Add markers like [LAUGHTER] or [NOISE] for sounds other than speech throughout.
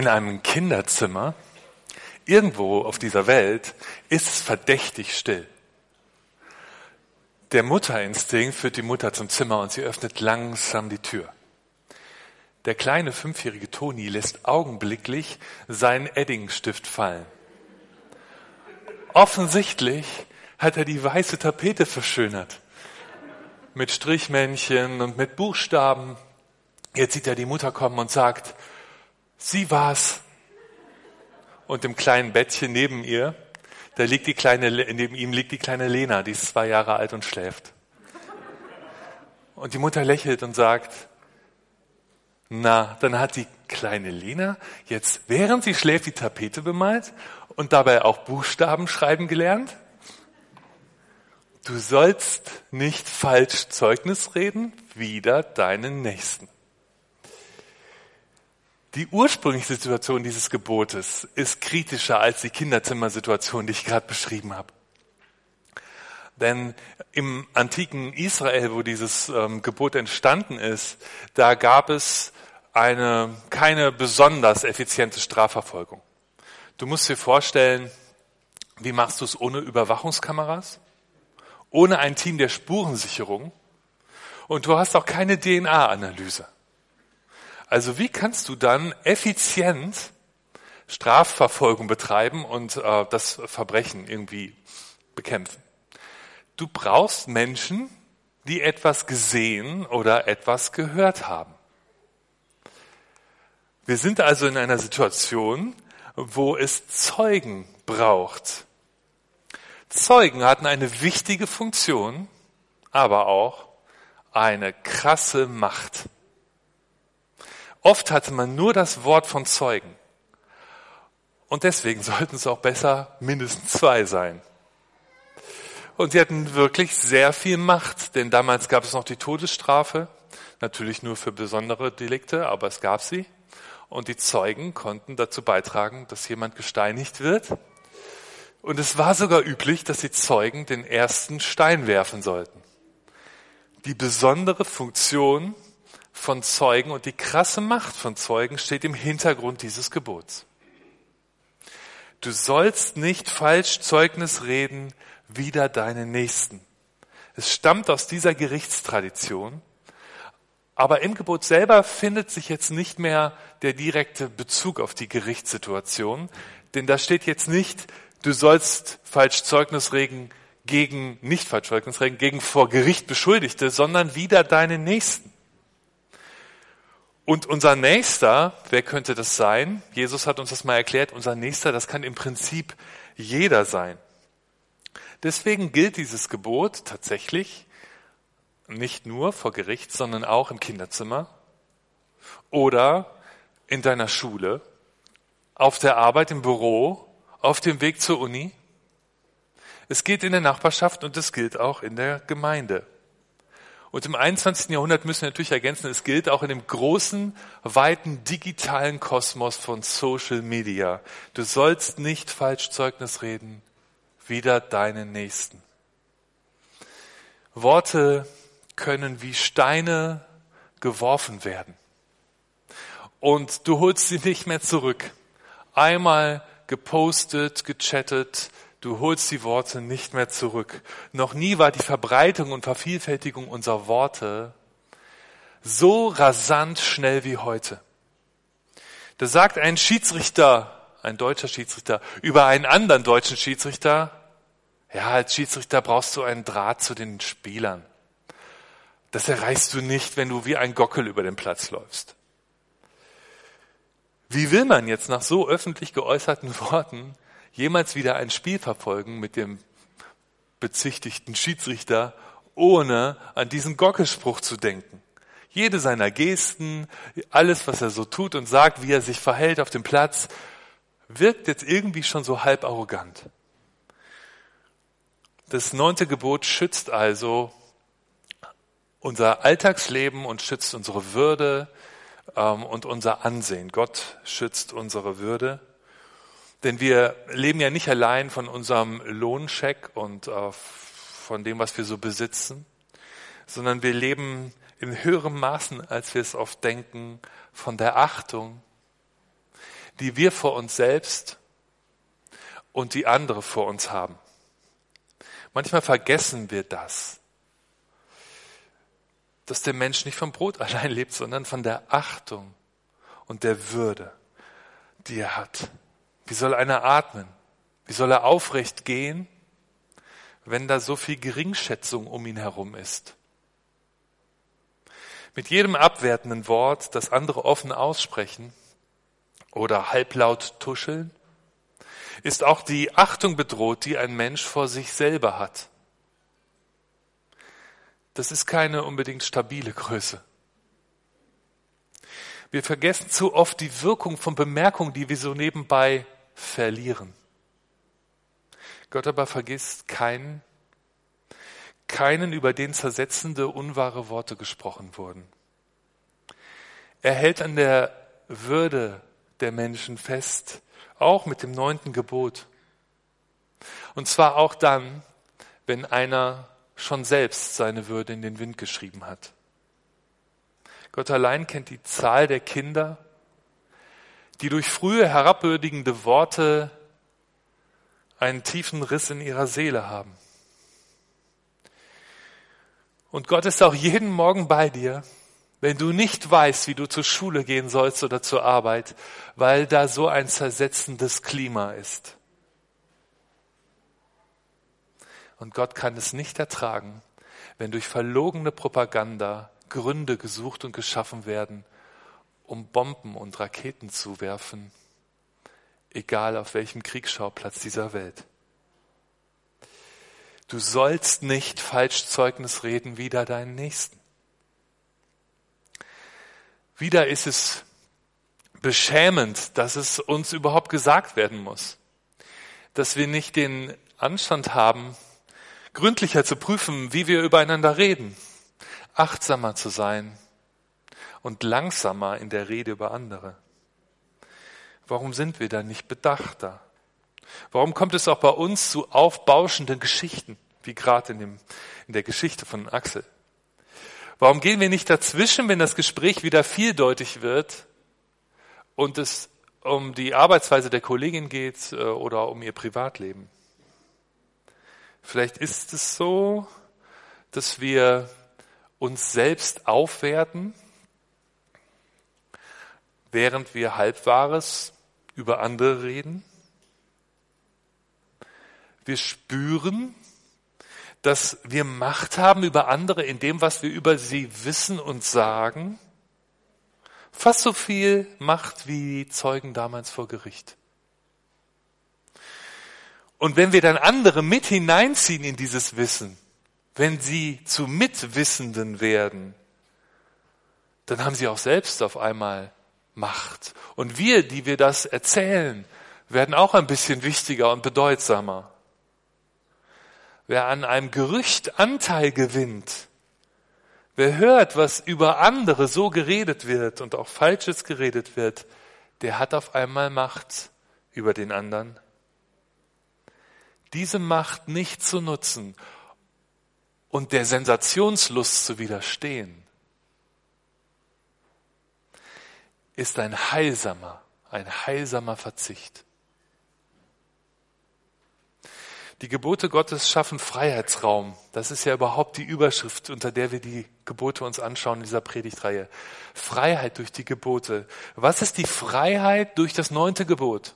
in einem Kinderzimmer irgendwo auf dieser Welt ist es verdächtig still. Der Mutterinstinkt führt die Mutter zum Zimmer und sie öffnet langsam die Tür. Der kleine fünfjährige Toni lässt augenblicklich seinen Eddingstift fallen. Offensichtlich hat er die weiße Tapete verschönert. Mit Strichmännchen und mit Buchstaben. Jetzt sieht er die Mutter kommen und sagt, sie war's. Und im kleinen Bettchen neben ihr, da liegt die kleine, neben ihm liegt die kleine Lena, die ist zwei Jahre alt und schläft. Und die Mutter lächelt und sagt, na, dann hat die kleine Lena jetzt, während sie schläft, die Tapete bemalt und dabei auch Buchstaben schreiben gelernt. Du sollst nicht falsch Zeugnis reden, wieder deinen Nächsten. Die ursprüngliche Situation dieses Gebotes ist kritischer als die Kinderzimmersituation, die ich gerade beschrieben habe. Denn im antiken Israel, wo dieses ähm, Gebot entstanden ist, da gab es eine, keine besonders effiziente Strafverfolgung. Du musst dir vorstellen, wie machst du es ohne Überwachungskameras? Ohne ein Team der Spurensicherung? Und du hast auch keine DNA-Analyse. Also wie kannst du dann effizient Strafverfolgung betreiben und äh, das Verbrechen irgendwie bekämpfen? Du brauchst Menschen, die etwas gesehen oder etwas gehört haben. Wir sind also in einer Situation, wo es Zeugen braucht. Zeugen hatten eine wichtige Funktion, aber auch eine krasse Macht. Oft hatte man nur das Wort von Zeugen. Und deswegen [LAUGHS] sollten es auch besser mindestens zwei sein. Und sie hatten wirklich sehr viel Macht, denn damals gab es noch die Todesstrafe, natürlich nur für besondere Delikte, aber es gab sie. Und die Zeugen konnten dazu beitragen, dass jemand gesteinigt wird. Und es war sogar üblich, dass die Zeugen den ersten Stein werfen sollten. Die besondere Funktion von Zeugen und die krasse Macht von Zeugen steht im Hintergrund dieses Gebots. Du sollst nicht falsch Zeugnis reden wider deinen Nächsten. Es stammt aus dieser Gerichtstradition, aber im Gebot selber findet sich jetzt nicht mehr der direkte Bezug auf die Gerichtssituation, denn da steht jetzt nicht, du sollst falsch Zeugnis reden gegen, nicht falsch Zeugnis reden, gegen vor Gericht Beschuldigte, sondern wider deinen Nächsten. Und unser Nächster, wer könnte das sein? Jesus hat uns das mal erklärt. Unser Nächster, das kann im Prinzip jeder sein. Deswegen gilt dieses Gebot tatsächlich nicht nur vor Gericht, sondern auch im Kinderzimmer oder in deiner Schule, auf der Arbeit im Büro, auf dem Weg zur Uni. Es gilt in der Nachbarschaft und es gilt auch in der Gemeinde. Und im 21. Jahrhundert müssen wir natürlich ergänzen, es gilt auch in dem großen, weiten digitalen Kosmos von Social Media. Du sollst nicht falsch Zeugnis reden, wieder deinen Nächsten. Worte können wie Steine geworfen werden. Und du holst sie nicht mehr zurück. Einmal gepostet, gechattet, Du holst die Worte nicht mehr zurück. Noch nie war die Verbreitung und Vervielfältigung unserer Worte so rasant schnell wie heute. Da sagt ein Schiedsrichter, ein deutscher Schiedsrichter, über einen anderen deutschen Schiedsrichter, ja, als Schiedsrichter brauchst du einen Draht zu den Spielern. Das erreichst du nicht, wenn du wie ein Gockel über den Platz läufst. Wie will man jetzt nach so öffentlich geäußerten Worten jemals wieder ein Spiel verfolgen mit dem bezichtigten Schiedsrichter, ohne an diesen Gockelspruch zu denken. Jede seiner Gesten, alles, was er so tut und sagt, wie er sich verhält auf dem Platz, wirkt jetzt irgendwie schon so halb arrogant. Das neunte Gebot schützt also unser Alltagsleben und schützt unsere Würde ähm, und unser Ansehen. Gott schützt unsere Würde. Denn wir leben ja nicht allein von unserem Lohncheck und äh, von dem, was wir so besitzen, sondern wir leben in höherem Maßen, als wir es oft denken, von der Achtung, die wir vor uns selbst und die andere vor uns haben. Manchmal vergessen wir das, dass der Mensch nicht vom Brot [LAUGHS] allein lebt, sondern von der Achtung und der Würde, die er hat. Wie soll einer atmen? Wie soll er aufrecht gehen, wenn da so viel Geringschätzung um ihn herum ist? Mit jedem abwertenden Wort, das andere offen aussprechen oder halblaut tuscheln, ist auch die Achtung bedroht, die ein Mensch vor sich selber hat. Das ist keine unbedingt stabile Größe. Wir vergessen zu oft die Wirkung von Bemerkungen, die wir so nebenbei verlieren. Gott aber vergisst keinen, keinen, über den zersetzende, unwahre Worte gesprochen wurden. Er hält an der Würde der Menschen fest, auch mit dem neunten Gebot. Und zwar auch dann, wenn einer schon selbst seine Würde in den Wind geschrieben hat. Gott allein kennt die Zahl der Kinder, die durch frühe herabwürdigende Worte einen tiefen Riss in ihrer Seele haben. Und Gott ist auch jeden Morgen bei dir, wenn du nicht weißt, wie du zur Schule gehen sollst oder zur Arbeit, weil da so ein zersetzendes Klima ist. Und Gott kann es nicht ertragen, wenn durch verlogene Propaganda Gründe gesucht und geschaffen werden, um Bomben und Raketen zu werfen, egal auf welchem Kriegsschauplatz dieser Welt. Du sollst nicht falsch Zeugnis reden wider deinen Nächsten. Wieder ist es beschämend, dass es uns überhaupt gesagt werden muss, dass wir nicht den Anstand haben, gründlicher zu prüfen, wie wir übereinander reden, achtsamer zu sein und langsamer in der Rede über andere. Warum sind wir da nicht bedachter? Warum kommt es auch bei uns zu aufbauschenden Geschichten, wie gerade in, dem, in der Geschichte von Axel? Warum gehen wir nicht dazwischen, wenn das Gespräch wieder vieldeutig wird und es um die Arbeitsweise der Kollegin geht äh, oder um ihr Privatleben? Vielleicht ist es so, dass wir uns selbst aufwerten, während wir Halbwahres über andere reden. Wir spüren, dass wir Macht haben über andere in dem, was wir über sie wissen und sagen. Fast so viel Macht wie Zeugen damals vor Gericht. Und wenn wir dann andere mit hineinziehen in dieses Wissen, wenn sie zu Mitwissenden werden, dann haben sie auch selbst auf einmal Macht. Und wir, die wir das erzählen, werden auch ein bisschen wichtiger und bedeutsamer. Wer an einem Gerücht Anteil gewinnt, wer hört, was über andere so geredet wird und auch Falsches geredet wird, der hat auf einmal Macht über den anderen. Diese Macht nicht zu nutzen und der Sensationslust zu widerstehen, ist ein heilsamer, ein heilsamer Verzicht. Die Gebote Gottes schaffen Freiheitsraum. Das ist ja überhaupt die Überschrift, unter der wir die Gebote uns anschauen in dieser Predigtreihe. Freiheit durch die Gebote. Was ist die Freiheit durch das neunte Gebot?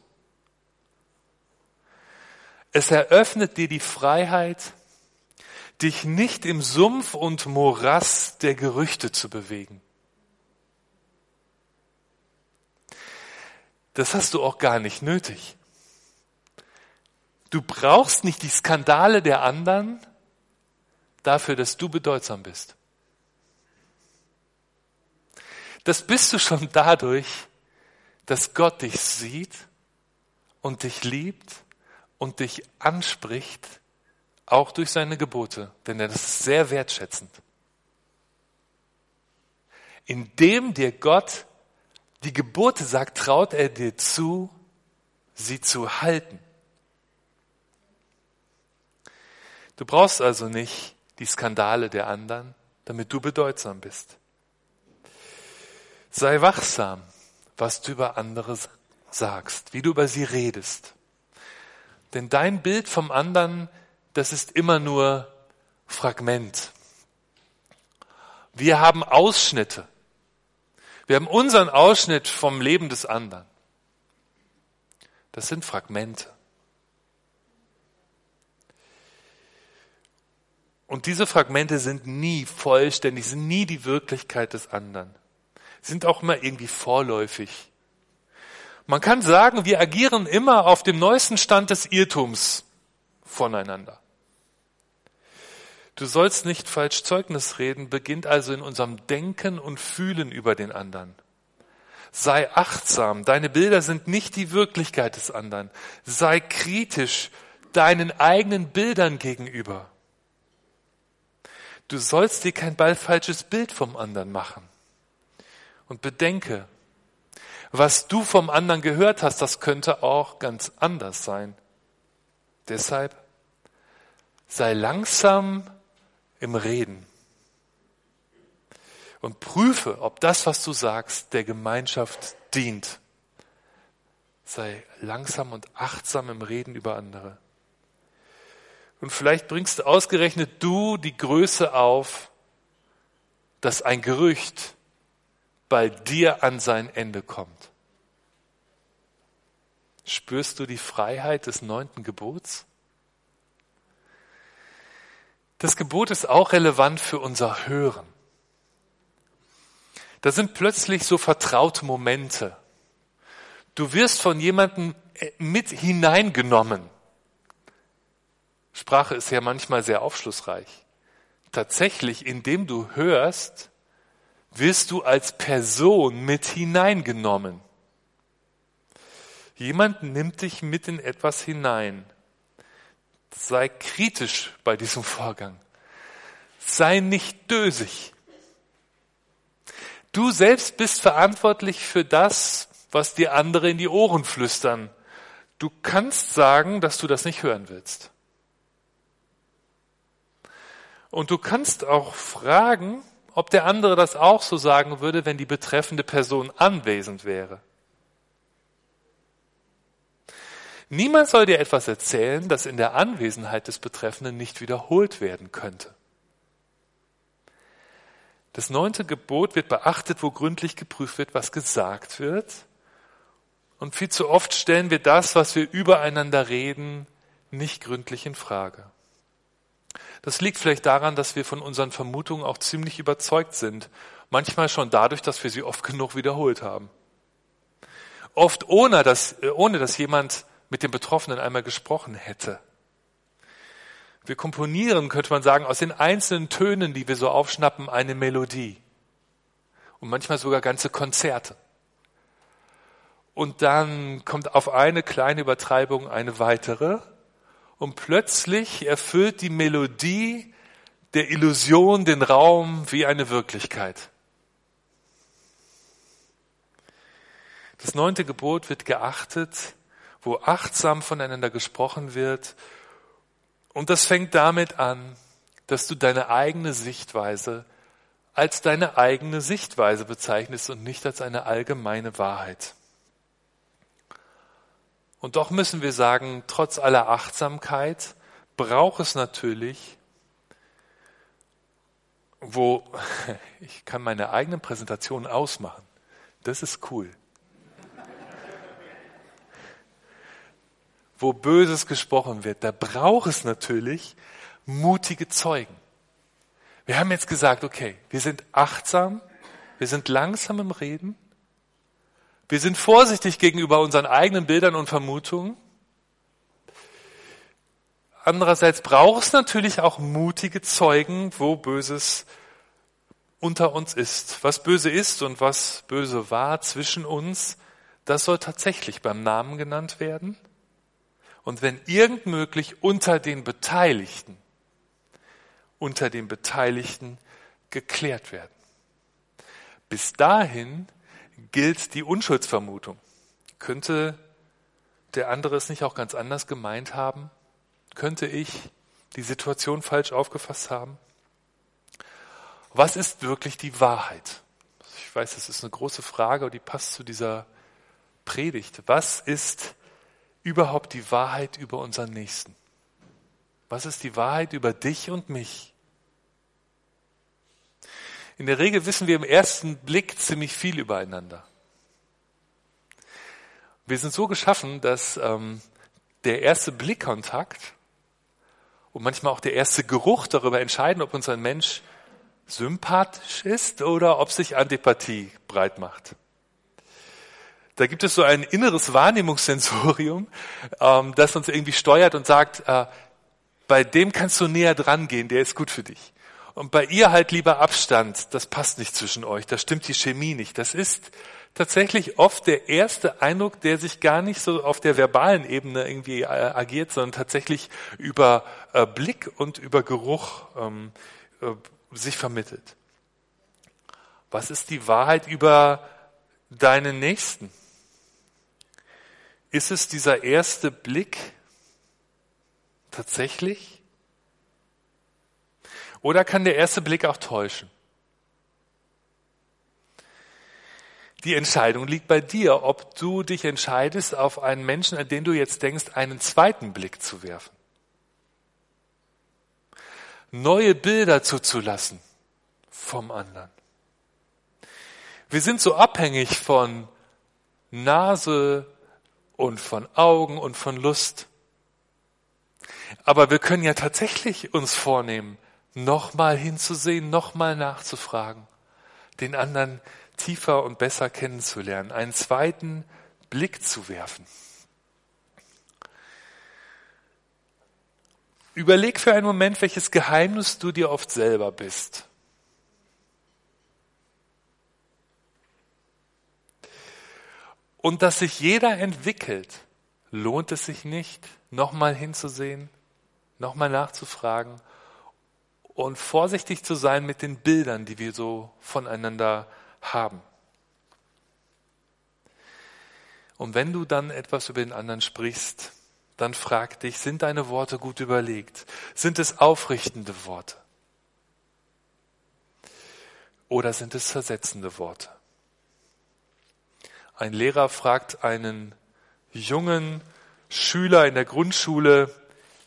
Es eröffnet dir die Freiheit, dich nicht im Sumpf und Morass der Gerüchte zu bewegen. Das hast du auch gar nicht nötig. Du brauchst nicht die Skandale der anderen dafür, dass du bedeutsam bist. Das bist du schon dadurch, dass Gott dich sieht und dich liebt und dich anspricht, auch durch seine Gebote, denn er ist sehr wertschätzend. Indem dir Gott die Gebote sagt, traut er dir zu, sie zu halten. Du brauchst also nicht die Skandale der anderen, damit du bedeutsam bist. Sei wachsam, was du über andere sagst, wie du über sie redest. Denn dein Bild vom anderen, das ist immer nur Fragment. Wir haben Ausschnitte. Wir haben unseren Ausschnitt vom Leben des anderen. Das sind Fragmente. Und diese Fragmente sind nie vollständig, sind nie die Wirklichkeit des anderen, sind auch immer irgendwie vorläufig. Man kann sagen, wir agieren immer auf dem neuesten Stand des Irrtums voneinander. Du sollst nicht falsch Zeugnis reden, beginnt also in unserem Denken und Fühlen über den anderen. Sei achtsam, deine Bilder sind nicht die Wirklichkeit des anderen. Sei kritisch deinen eigenen Bildern gegenüber. Du sollst dir kein ballfalsches Bild vom anderen machen. Und bedenke, was du vom anderen gehört hast, das könnte auch ganz anders sein. Deshalb sei langsam im Reden und prüfe, ob das, was du sagst, der Gemeinschaft dient. Sei langsam und achtsam im Reden über andere. Und vielleicht bringst du ausgerechnet du die Größe auf, dass ein Gerücht bei dir an sein Ende kommt. Spürst du die Freiheit des neunten Gebots? Das Gebot ist auch relevant für unser Hören. Da sind plötzlich so vertraute Momente. Du wirst von jemandem mit hineingenommen. Sprache ist ja manchmal sehr aufschlussreich. Tatsächlich, indem du hörst, wirst du als Person mit hineingenommen. Jemand nimmt dich mit in etwas hinein. Sei kritisch bei diesem Vorgang. Sei nicht dösig. Du selbst bist verantwortlich für das, was dir andere in die Ohren flüstern. Du kannst sagen, dass du das nicht hören willst. Und du kannst auch fragen, ob der andere das auch so sagen würde, wenn die betreffende Person anwesend wäre. Niemand soll dir etwas erzählen, das in der Anwesenheit des Betreffenden nicht wiederholt werden könnte. Das neunte Gebot wird beachtet, wo gründlich geprüft wird, was gesagt wird. Und viel zu oft stellen wir das, was wir übereinander reden, nicht gründlich in Frage. Das liegt vielleicht daran, dass wir von unseren Vermutungen auch ziemlich überzeugt sind. Manchmal schon dadurch, dass wir sie oft genug wiederholt haben. Oft ohne dass, äh, ohne dass jemand mit dem Betroffenen einmal gesprochen hätte. Wir komponieren, könnte man sagen, aus den einzelnen Tönen, die wir so aufschnappen, eine Melodie. Und manchmal sogar ganze Konzerte. Und dann kommt auf eine kleine Übertreibung eine weitere und plötzlich erfüllt die Melodie der Illusion den Raum wie eine Wirklichkeit. Das neunte Gebot wird geachtet, wo achtsam voneinander gesprochen wird. Und das fängt damit an, dass du deine eigene Sichtweise als deine eigene Sichtweise bezeichnest und nicht als eine allgemeine Wahrheit. Und doch müssen wir sagen, trotz aller Achtsamkeit braucht es natürlich, wo [LAUGHS] ich kann meine eigenen Präsentationen ausmachen. Das ist cool. Wo Böses gesprochen wird, da braucht es natürlich mutige Zeugen. Wir haben jetzt gesagt, okay, wir sind achtsam, wir sind langsam im Reden, wir sind vorsichtig gegenüber unseren eigenen Bildern und Vermutungen. Andererseits braucht es natürlich auch mutige Zeugen, wo Böses unter uns ist. Was böse ist und was böse war zwischen uns, das soll tatsächlich beim Namen genannt werden. Und wenn irgend möglich unter den Beteiligten, unter den Beteiligten geklärt werden. Bis dahin gilt die Unschuldsvermutung. Könnte der andere es nicht auch ganz anders gemeint haben? Könnte ich die Situation falsch aufgefasst haben? Was ist wirklich die Wahrheit? Ich weiß, das ist eine große Frage, aber die passt zu dieser Predigt. Was ist überhaupt die Wahrheit über unseren Nächsten? Was ist die Wahrheit über dich und mich? In der Regel wissen wir im ersten Blick ziemlich viel übereinander. Wir sind so geschaffen, dass ähm, der erste Blickkontakt und manchmal auch der erste Geruch darüber entscheiden, ob uns ein Mensch sympathisch ist oder ob sich Antipathie breit macht. Da gibt es so ein inneres Wahrnehmungssensorium, ähm, das uns irgendwie steuert und sagt, äh, bei dem kannst du näher dran gehen, der ist gut für dich. Und bei ihr halt lieber Abstand, das passt nicht zwischen euch, da stimmt die Chemie nicht. Das ist tatsächlich oft der erste Eindruck, der sich gar nicht so auf der verbalen Ebene irgendwie äh, agiert, sondern tatsächlich über äh, Blick und über Geruch ähm, äh, sich vermittelt. Was ist die Wahrheit über deinen Nächsten? Ist es dieser erste Blick tatsächlich? Oder kann der erste Blick auch täuschen? Die Entscheidung liegt bei dir, ob du dich entscheidest, auf einen Menschen, an den du jetzt denkst, einen zweiten Blick zu werfen. Neue Bilder zuzulassen vom anderen. Wir sind so abhängig von Nase und von Augen und von Lust. Aber wir können ja tatsächlich uns vornehmen, nochmal hinzusehen, nochmal nachzufragen, den anderen tiefer und besser kennenzulernen, einen zweiten Blick zu werfen. Überleg für einen Moment, welches Geheimnis du dir oft selber bist. Und dass sich jeder entwickelt, lohnt es sich nicht, nochmal hinzusehen, nochmal nachzufragen und vorsichtig zu sein mit den Bildern, die wir so voneinander haben. Und wenn du dann etwas über den anderen sprichst, dann frag dich, sind deine Worte gut überlegt? Sind es aufrichtende Worte? Oder sind es versetzende Worte? Ein Lehrer fragt einen jungen Schüler in der Grundschule,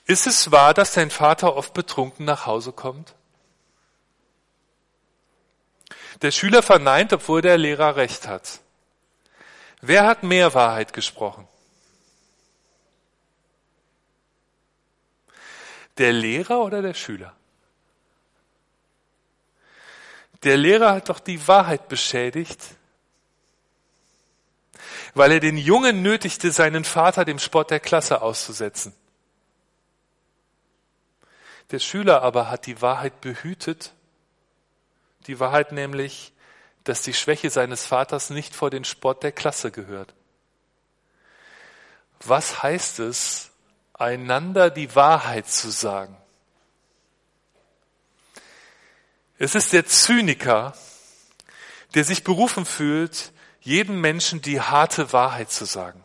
ist es wahr, dass dein Vater oft betrunken nach Hause kommt? Der Schüler verneint, obwohl der Lehrer recht hat. Wer hat mehr Wahrheit gesprochen? Der Lehrer oder der Schüler? Der Lehrer hat doch die Wahrheit beschädigt, weil er den Jungen nötigte, seinen Vater dem Spott der Klasse auszusetzen. Der Schüler aber hat die Wahrheit behütet die Wahrheit nämlich, dass die Schwäche seines Vaters nicht vor den Spott der Klasse gehört. Was heißt es, einander die Wahrheit zu sagen? Es ist der Zyniker, der sich berufen fühlt, jedem Menschen die harte Wahrheit zu sagen.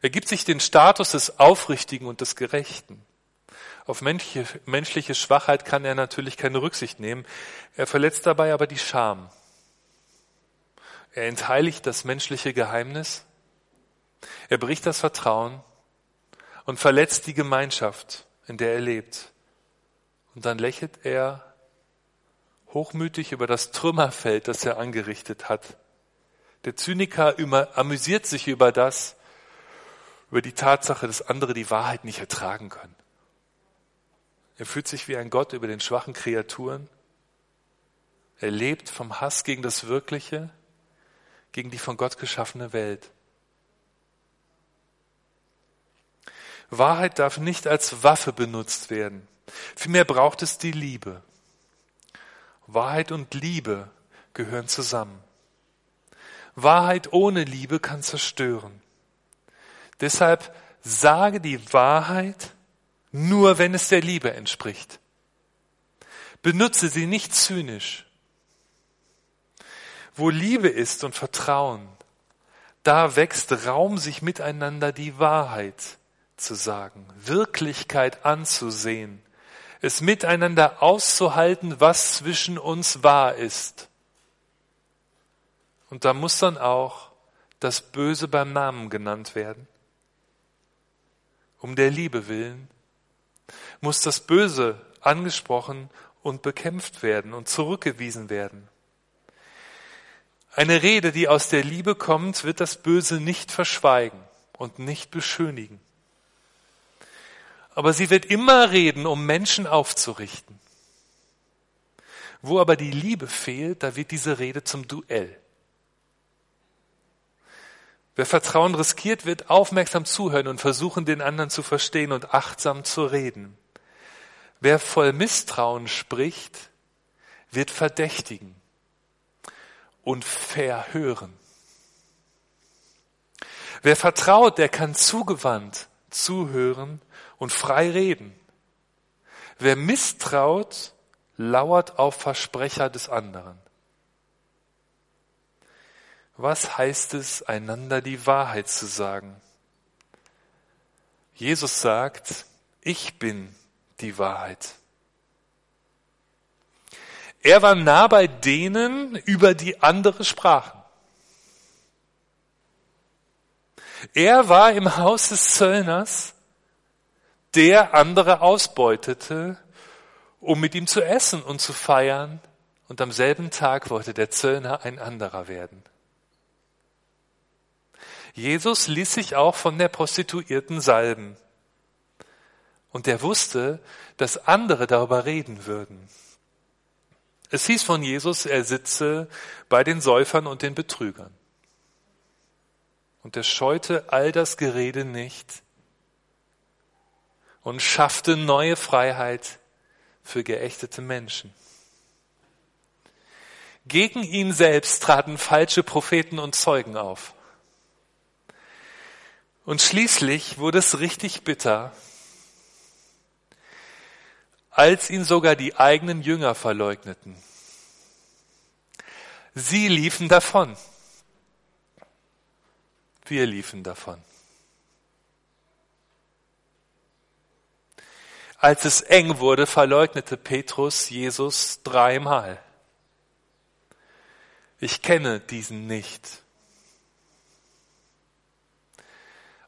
Er gibt sich den Status des Aufrichtigen und des Gerechten. Auf menschliche, menschliche Schwachheit kann er natürlich keine Rücksicht nehmen. Er verletzt dabei aber die Scham. Er entheiligt das menschliche Geheimnis. Er bricht das Vertrauen und verletzt die Gemeinschaft, in der er lebt. Und dann lächelt er hochmütig über das Trümmerfeld, das er angerichtet hat. Der Zyniker amüsiert sich über das, über die Tatsache, dass andere die Wahrheit nicht ertragen können. Er fühlt sich wie ein Gott über den schwachen Kreaturen. Er lebt vom Hass gegen das Wirkliche, gegen die von Gott geschaffene Welt. Wahrheit darf nicht als Waffe benutzt werden. Vielmehr braucht es die Liebe. Wahrheit und Liebe gehören zusammen. Wahrheit ohne Liebe kann zerstören. Deshalb sage die Wahrheit nur wenn es der Liebe entspricht. Benutze sie nicht zynisch. Wo Liebe ist und Vertrauen, da wächst Raum, sich miteinander die Wahrheit zu sagen, Wirklichkeit anzusehen, es miteinander auszuhalten, was zwischen uns wahr ist. Und da muss dann auch das Böse beim Namen genannt werden. Um der Liebe willen muss das Böse angesprochen und bekämpft werden und zurückgewiesen werden. Eine Rede, die aus der Liebe kommt, wird das Böse nicht verschweigen und nicht beschönigen. Aber sie wird immer reden, um Menschen aufzurichten. Wo aber die Liebe fehlt, da wird diese Rede zum Duell. Wer Vertrauen riskiert, wird aufmerksam zuhören und versuchen, den anderen zu verstehen und achtsam zu reden. Wer voll Misstrauen spricht, wird verdächtigen und verhören. Wer vertraut, der kann zugewandt zuhören und frei reden. Wer misstraut, lauert auf Versprecher des anderen. Was heißt es, einander die Wahrheit zu sagen? Jesus sagt, ich bin die Wahrheit. Er war nah bei denen, über die andere sprachen. Er war im Haus des Zöllners, der andere ausbeutete, um mit ihm zu essen und zu feiern, und am selben Tag wollte der Zöllner ein anderer werden. Jesus ließ sich auch von der Prostituierten salben. Und er wusste, dass andere darüber reden würden. Es hieß von Jesus, er sitze bei den Säufern und den Betrügern. Und er scheute all das Gerede nicht und schaffte neue Freiheit für geächtete Menschen. Gegen ihn selbst traten falsche Propheten und Zeugen auf. Und schließlich wurde es richtig bitter, als ihn sogar die eigenen Jünger verleugneten. Sie liefen davon. Wir liefen davon. Als es eng wurde, verleugnete Petrus Jesus dreimal. Ich kenne diesen nicht.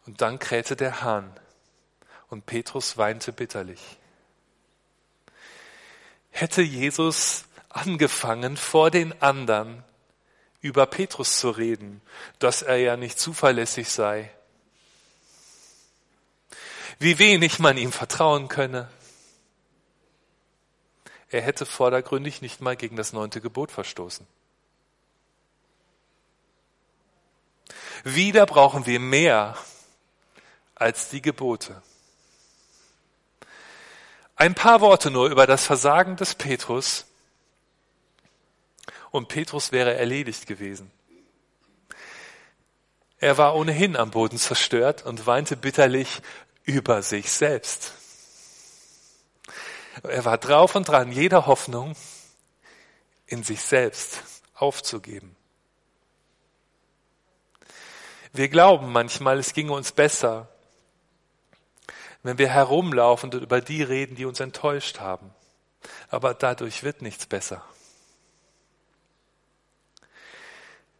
Und dann krähte der Hahn und Petrus weinte bitterlich. Hätte Jesus angefangen, vor den anderen über Petrus zu reden, dass er ja nicht zuverlässig sei, wie wenig man ihm vertrauen könne. Er hätte vordergründig nicht mal gegen das neunte Gebot verstoßen. Wieder brauchen wir mehr als die Gebote. Ein paar Worte nur über das Versagen des Petrus und Petrus wäre erledigt gewesen. Er war ohnehin am Boden zerstört und weinte bitterlich über sich selbst. Er war drauf und dran, jede Hoffnung in sich selbst aufzugeben. Wir glauben manchmal, es ginge uns besser, wenn wir herumlaufen und über die reden, die uns enttäuscht haben. Aber dadurch wird nichts besser.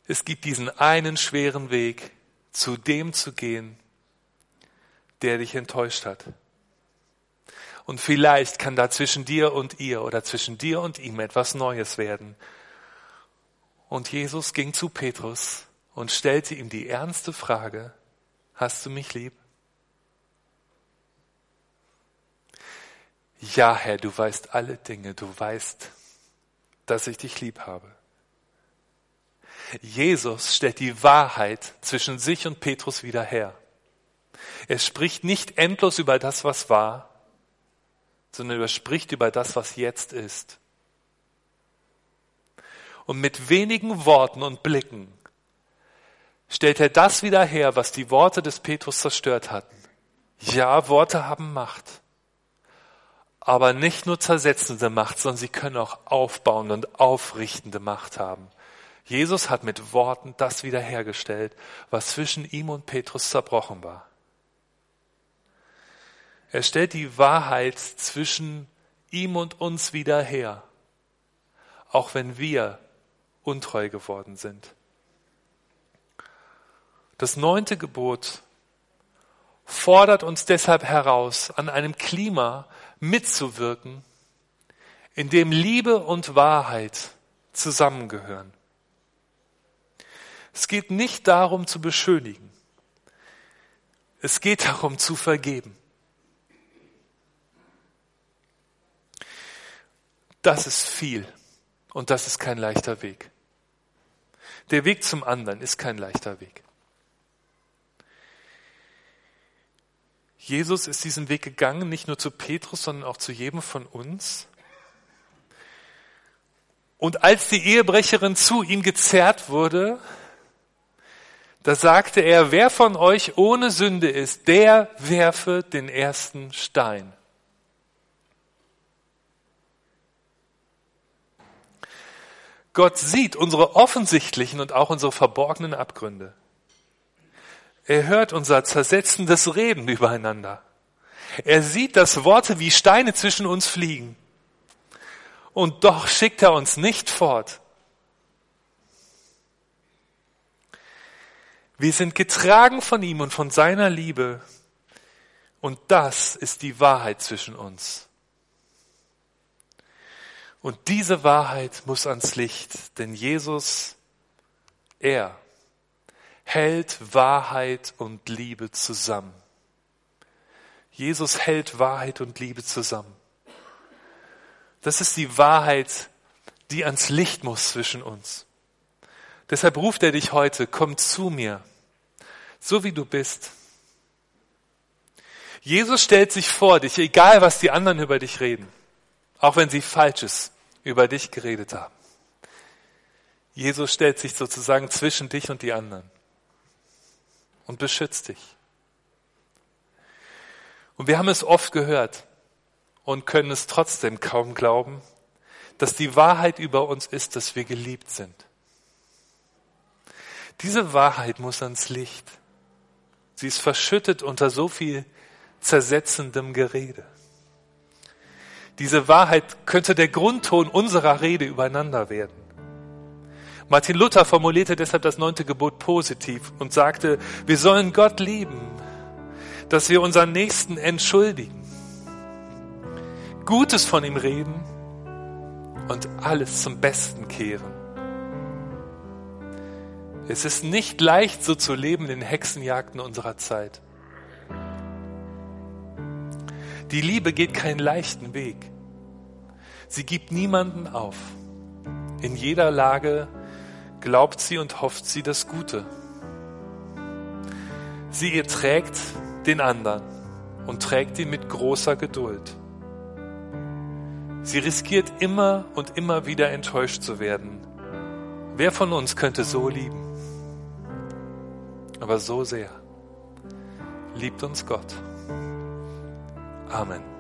Es gibt diesen einen schweren Weg, zu dem zu gehen, der dich enttäuscht hat. Und vielleicht kann da zwischen dir und ihr oder zwischen dir und ihm etwas Neues werden. Und Jesus ging zu Petrus und stellte ihm die ernste Frage, hast du mich lieb? Ja, Herr, du weißt alle Dinge, du weißt, dass ich dich lieb habe. Jesus stellt die Wahrheit zwischen sich und Petrus wieder her. Er spricht nicht endlos über das, was war, sondern er spricht über das, was jetzt ist. Und mit wenigen Worten und Blicken stellt er das wieder her, was die Worte des Petrus zerstört hatten. Ja, Worte haben Macht aber nicht nur zersetzende Macht, sondern sie können auch aufbauende und aufrichtende Macht haben. Jesus hat mit Worten das wiederhergestellt, was zwischen ihm und Petrus zerbrochen war. Er stellt die Wahrheit zwischen ihm und uns wieder her, auch wenn wir untreu geworden sind. Das neunte Gebot fordert uns deshalb heraus, an einem Klima mitzuwirken, in dem Liebe und Wahrheit zusammengehören. Es geht nicht darum zu beschönigen. Es geht darum zu vergeben. Das ist viel und das ist kein leichter Weg. Der Weg zum anderen ist kein leichter Weg. Jesus ist diesen Weg gegangen, nicht nur zu Petrus, sondern auch zu jedem von uns. Und als die Ehebrecherin zu ihm gezerrt wurde, da sagte er, wer von euch ohne Sünde ist, der werfe den ersten Stein. Gott sieht unsere offensichtlichen und auch unsere verborgenen Abgründe. Er hört unser zersetzendes Reden übereinander. Er sieht, dass Worte wie Steine zwischen uns fliegen. Und doch schickt er uns nicht fort. Wir sind getragen von ihm und von seiner Liebe. Und das ist die Wahrheit zwischen uns. Und diese Wahrheit muss ans Licht, denn Jesus, er hält Wahrheit und Liebe zusammen. Jesus hält Wahrheit und Liebe zusammen. Das ist die Wahrheit, die ans Licht muss zwischen uns. Deshalb ruft er dich heute, komm zu mir, so wie du bist. Jesus stellt sich vor dich, egal was die anderen über dich reden, auch wenn sie Falsches über dich geredet haben. Jesus stellt sich sozusagen zwischen dich und die anderen und beschützt dich. Und wir haben es oft gehört und können es trotzdem kaum glauben, dass die Wahrheit über uns ist, dass wir geliebt sind. Diese Wahrheit muss ans Licht. Sie ist verschüttet unter so viel zersetzendem Gerede. Diese Wahrheit könnte der Grundton unserer Rede übereinander werden. Martin Luther formulierte deshalb das neunte Gebot positiv und sagte, wir sollen Gott lieben, dass wir unseren Nächsten entschuldigen, Gutes von ihm reden und alles zum Besten kehren. Es ist nicht leicht, so zu leben in Hexenjagden unserer Zeit. Die Liebe geht keinen leichten Weg. Sie gibt niemanden auf. In jeder Lage glaubt sie und hofft sie das Gute. Sie erträgt den anderen und trägt ihn mit großer Geduld. Sie riskiert immer und immer wieder enttäuscht zu werden. Wer von uns könnte so lieben? Aber so sehr liebt uns Gott. Amen.